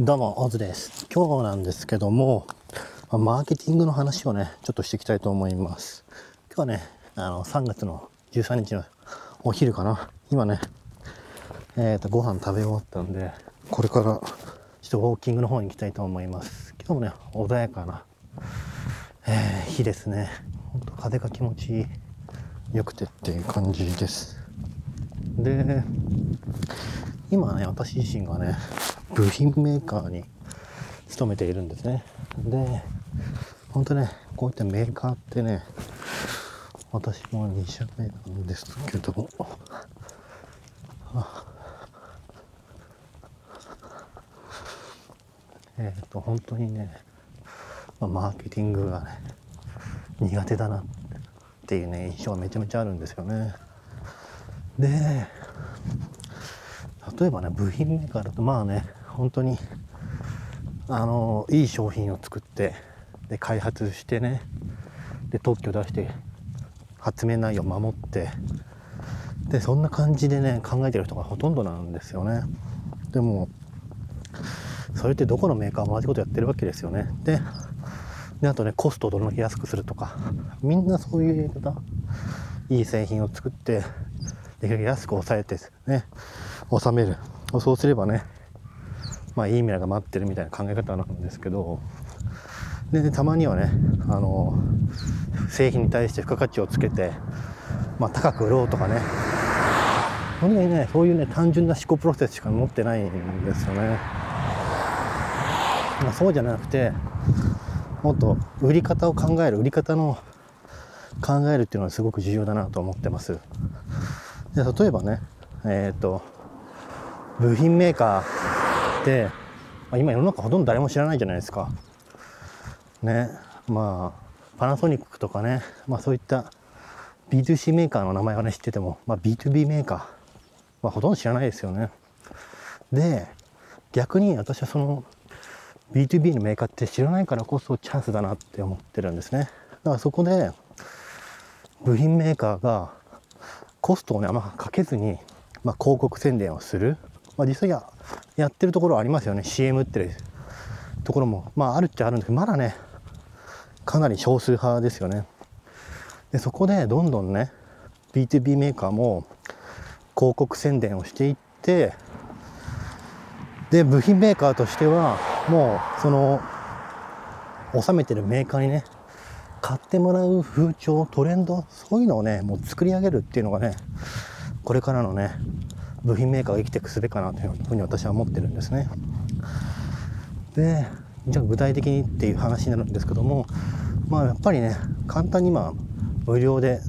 どうも、オズです。今日なんですけども、マーケティングの話をね、ちょっとしていきたいと思います。今日はね、あの、3月の13日のお昼かな。今ね、えっ、と、ご飯食べ終わったんで、これから、ちょっとウォーキングの方に行きたいと思います。今日もね、穏やかな、えー日ですね。ほんと風が気持ち。良くてっていう感じです。で、今ね、私自身がね、部品メーカーに勤めているんですね。で、本当ね、こういったメーカーってね、私も2社目なんですけども、えっ、と、本当にね、マーケティングがね、苦手だなっていうね、印象がめちゃめちゃあるんですよね。で、例えばね部品メーカーだとまあね本当にあのいい商品を作ってで開発してねで特許出して発明内容を守ってでそんな感じでね考えてる人がほとんどなんですよね。でもそれってどこのメーカーも同じことやってるわけですよね。でであとねコストをどれだけ安くするとかみんなそういうやり方いい製品を作ってできるだけ安く抑えてね収める。そうすればねまあいい未来が待ってるみたいな考え方なんですけどでたまにはねあの製品に対して付加価値をつけて、まあ、高く売ろうとかね。本当にねそういうね単純な思考プロセスしか持ってないんですよね、まあ、そうじゃなくてもっと売り方を考える売り方の考えるっていうのはすごく重要だなと思ってます。で例えばねえっ、と部品メーカーって、まあ今世の中ほとんど誰も知らないじゃないですか。ね、まあパナソニックとかね、まあそういった B2C メーカーの名前はね知ってても、まあ、B2B メーカーはほとんど知らないですよね。で、逆に私はその B2B のメーカーって知らないからこそチャンスだなって思ってるんですね。だからそこで部品メーカーがコストをねあんまかけずに、まあ、広告宣伝をする、まあ、実際ややってるところありますよね。CM ってるところも。まああるっちゃあるんですけどまだねかなり少数派ですよね。でそこでどんどんね B2B メーカーも広告宣伝をしていってで部品メーカーとしてはもうその収めてるメーカーにね買ってもらう風潮トレンドそういうのをねもう作り上げるっていうのがねこれからのね部品メーカーが生きていく術かなというふうに私は思ってるんですね。でじゃあ具体的にっていう話になるんですけどもまあやっぱりね簡単にまあ無料で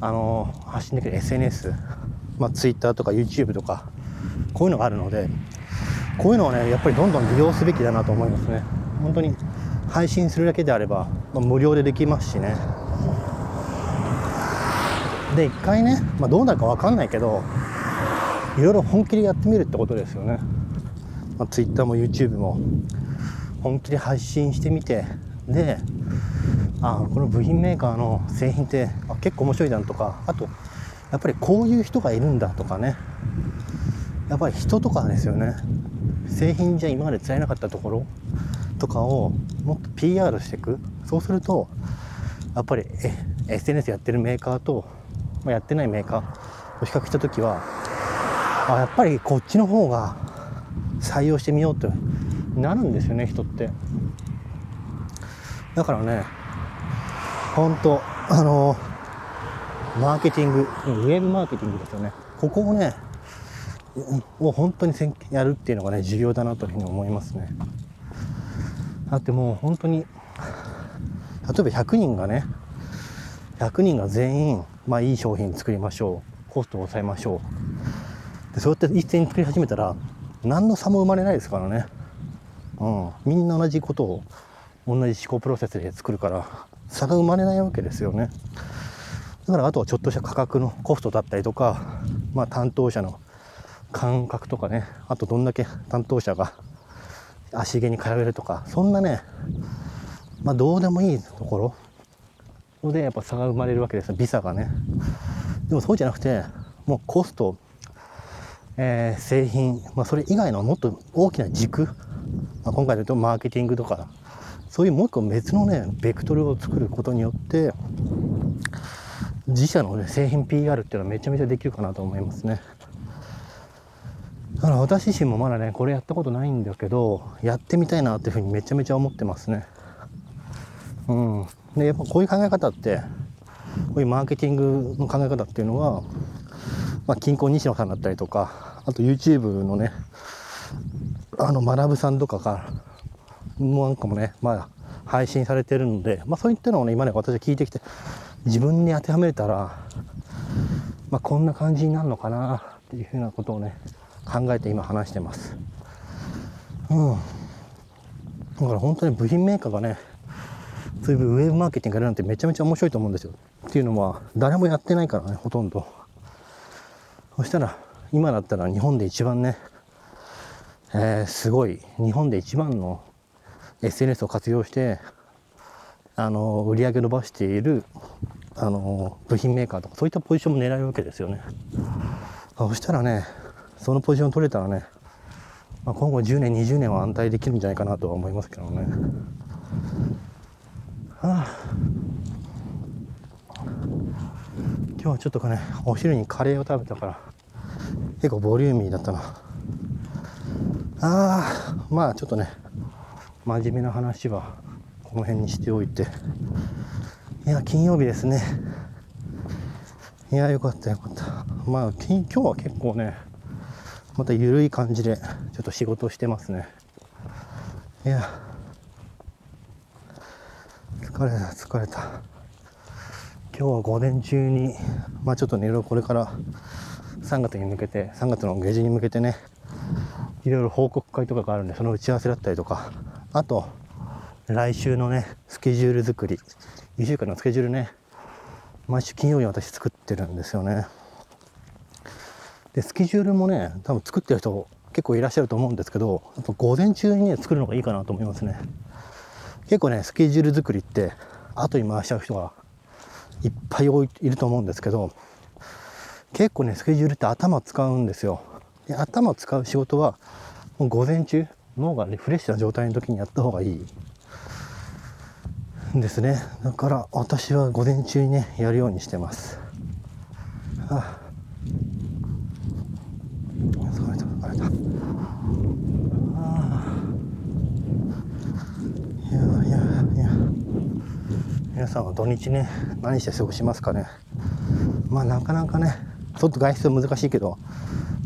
あの発信できる SNS、まあ、Twitter とか YouTube とかこういうのがあるのでこういうのをねやっぱりどんどん利用すべきだなと思いますね。本当に配信するだけであれば、まあ、無料でできますしね。で一回ね、まあ、どうなるか分かんないけどいろいろ本気でやってみるってことですよね、まあ、Twitter も YouTube も本気で配信してみてであこの部品メーカーの製品ってあ結構面白いじゃんとかあとやっぱりこういう人がいるんだとかね。やっぱり人とかですよね。製品じゃ今まで伝えなかったところとかをもっと PR していく。そうするとやっぱり SNS やってるメーカーと、まあ、やってないメーカーを比較した時はあやっぱりこっちの方が採用してみようってなるんですよね人って。だからね本当あのマーケティングウェブマーケティングですよね。ここをねを本当にやるっていうのがね重要だなというふうに思いますね。だってもう本当に例えば100人がね100人が全員まあいい商品作りましょうコストを抑えましょうでそうやって一斉に作り始めたら何の差も生まれないですからね。うん。みんな同じことを同じ思考プロセスで作るから差が生まれないわけですよね。だからあとはちょっとした価格のコストだったりとかまあ担当者の感覚とかね。あとどんだけ担当者が足毛に通えるとかそんなねまあどうでもいいところでやっぱ差が生まれるわけですよ。ビザがね。でもそうじゃなくてもうコスト、えー、製品、まあ、それ以外のもっと大きな軸、まあ、今回で言うとマーケティングとかそういうもう一個別のねベクトルを作ることによって自社の、ね、製品 PR っていうのはめちゃめちゃできるかなと思いますね。だから私自身もまだねこれやったことないんだけどやってみたいなっていうふうにめちゃめちゃ思ってますね。うん、でやっぱこういう考え方ってこういうマーケティングの考え方っていうのは、まあ、近郊西野さんだったりとかあと YouTube のねあの学さんとかがもうなんかもねまあ配信されてるので、まあ、そういったのをね今ね私は聞いてきて自分に当てはめたら、まあ、こんな感じになるのかなっていうふうなことをね考えて今話してます。うん。だから本当に部品メーカーがねそういうウェブマーケティングやるなんてめちゃめちゃ面白いと思うんですよ。っていうのは、誰もやってないからね、ほとんど。そしたら、今だったら日本で一番ね、えー、すごい、日本で一番の SNS を活用して、あの、売り上げ伸ばしている、あの、部品メーカーとか、そういったポジションも狙うわけですよね。そしたらね、そのポジション取れたらね、まあ、今後10年、20年は安泰できるんじゃないかなとは思いますけどね。あ今日はちょっとかねお昼にカレーを食べたから結構ボリューミーだったな。あーまあちょっとね真面目な話はこの辺にしておいて。いや金曜日ですね。いやよかったよかった。まあ今日は結構ねまた緩い感じでちょっと仕事してますね。いや疲れた疲れた。今日は午前中にまあちょっとねいろいろこれから3月に向けて3月の下旬に向けてねいろいろ報告会とかがあるんでその打ち合わせだったりとかあと来週のねスケジュール作り1週間のスケジュールね毎週金曜日に私作ってるんですよね。でスケジュールもね多分作ってる人結構いらっしゃると思うんですけどやっぱ午前中にね作るのがいいかなと思いますね。結構ねスケジュール作りって後に回しちゃう人がいっぱいいると思うんですけど結構ねスケジュールって頭使うんですよ。で頭使う仕事はもう午前中脳がリフレッシュな状態の時にやった方がいい。ですね。だから私は午前中にねやるようにしてます。あ疲れた疲れた皆さんは土日ね何して過ごしますかね。まあなかなかねちょっと外出は難しいけど、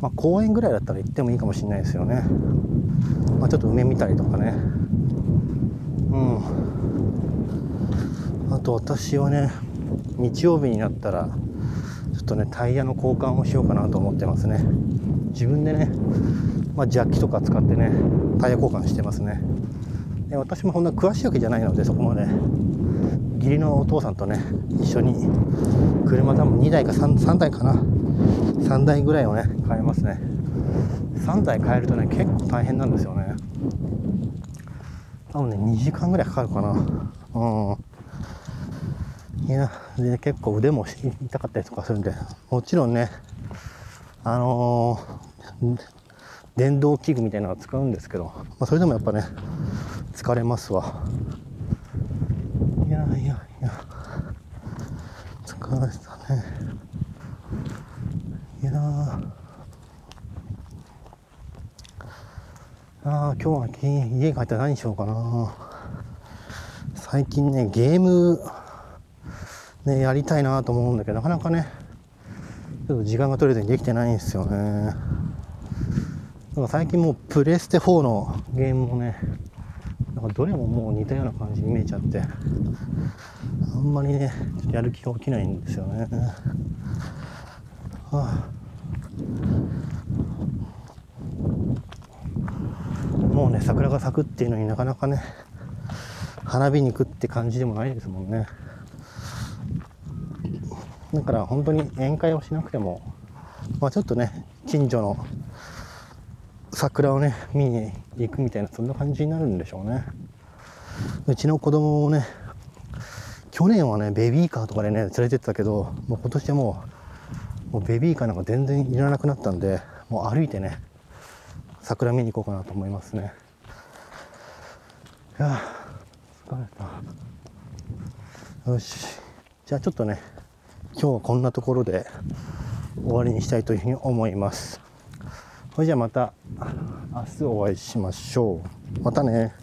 まあ、公園ぐらいだったら行ってもいいかもしれないですよね、まあ、ちょっと梅見たりとかね。うん。あと私はね日曜日になったらちょっとねタイヤの交換をしようかなと思ってますね。自分でね、まあ、ジャッキとか使ってねタイヤ交換してますね。で私もそんな詳しいわけじゃないのでそこまで。義理のお父さんとね一緒に車多分2台か 3, 3台かな。3台ぐらいをね買えますね。3台買えるとね結構大変なんですよね。多分ね2時間ぐらいかかるかな。うん。いやで結構腕も痛かったりとかするんで。もちろんねあのー、電動器具みたいなのは使うんですけど、まあ、それでもやっぱね疲れますわ。いやいや。疲れたね。いやあ今日は家帰ったら何しようかな。最近ねゲームねやりたいなと思うんだけどなかなかねちょっと時間が取れずにできてないんですよね。だから最近もうプレステ4のゲームもねなんかどれももう似たような感じに見えちゃって。あんまりねやる気が起きないんですよね。はあ。もうね桜が咲くっていうのになかなかね花火に行くって感じでもないですもんね。だから本当に宴会をしなくてもまあちょっとね近所の桜をね見に行くみたいなそんな感じになるんでしょうね。うちの子供もね去年はねベビーカーとかでね連れてったけどもう今年はもうもうベビーカーなんか全然いらなくなったんでもう歩いてね桜見に行こうかなと思いますね。いや疲れた。よし。じゃあちょっとね今日はこんなところで終わりにしたいというふうに思います。それじゃあまた明日お会いしましょう。またね。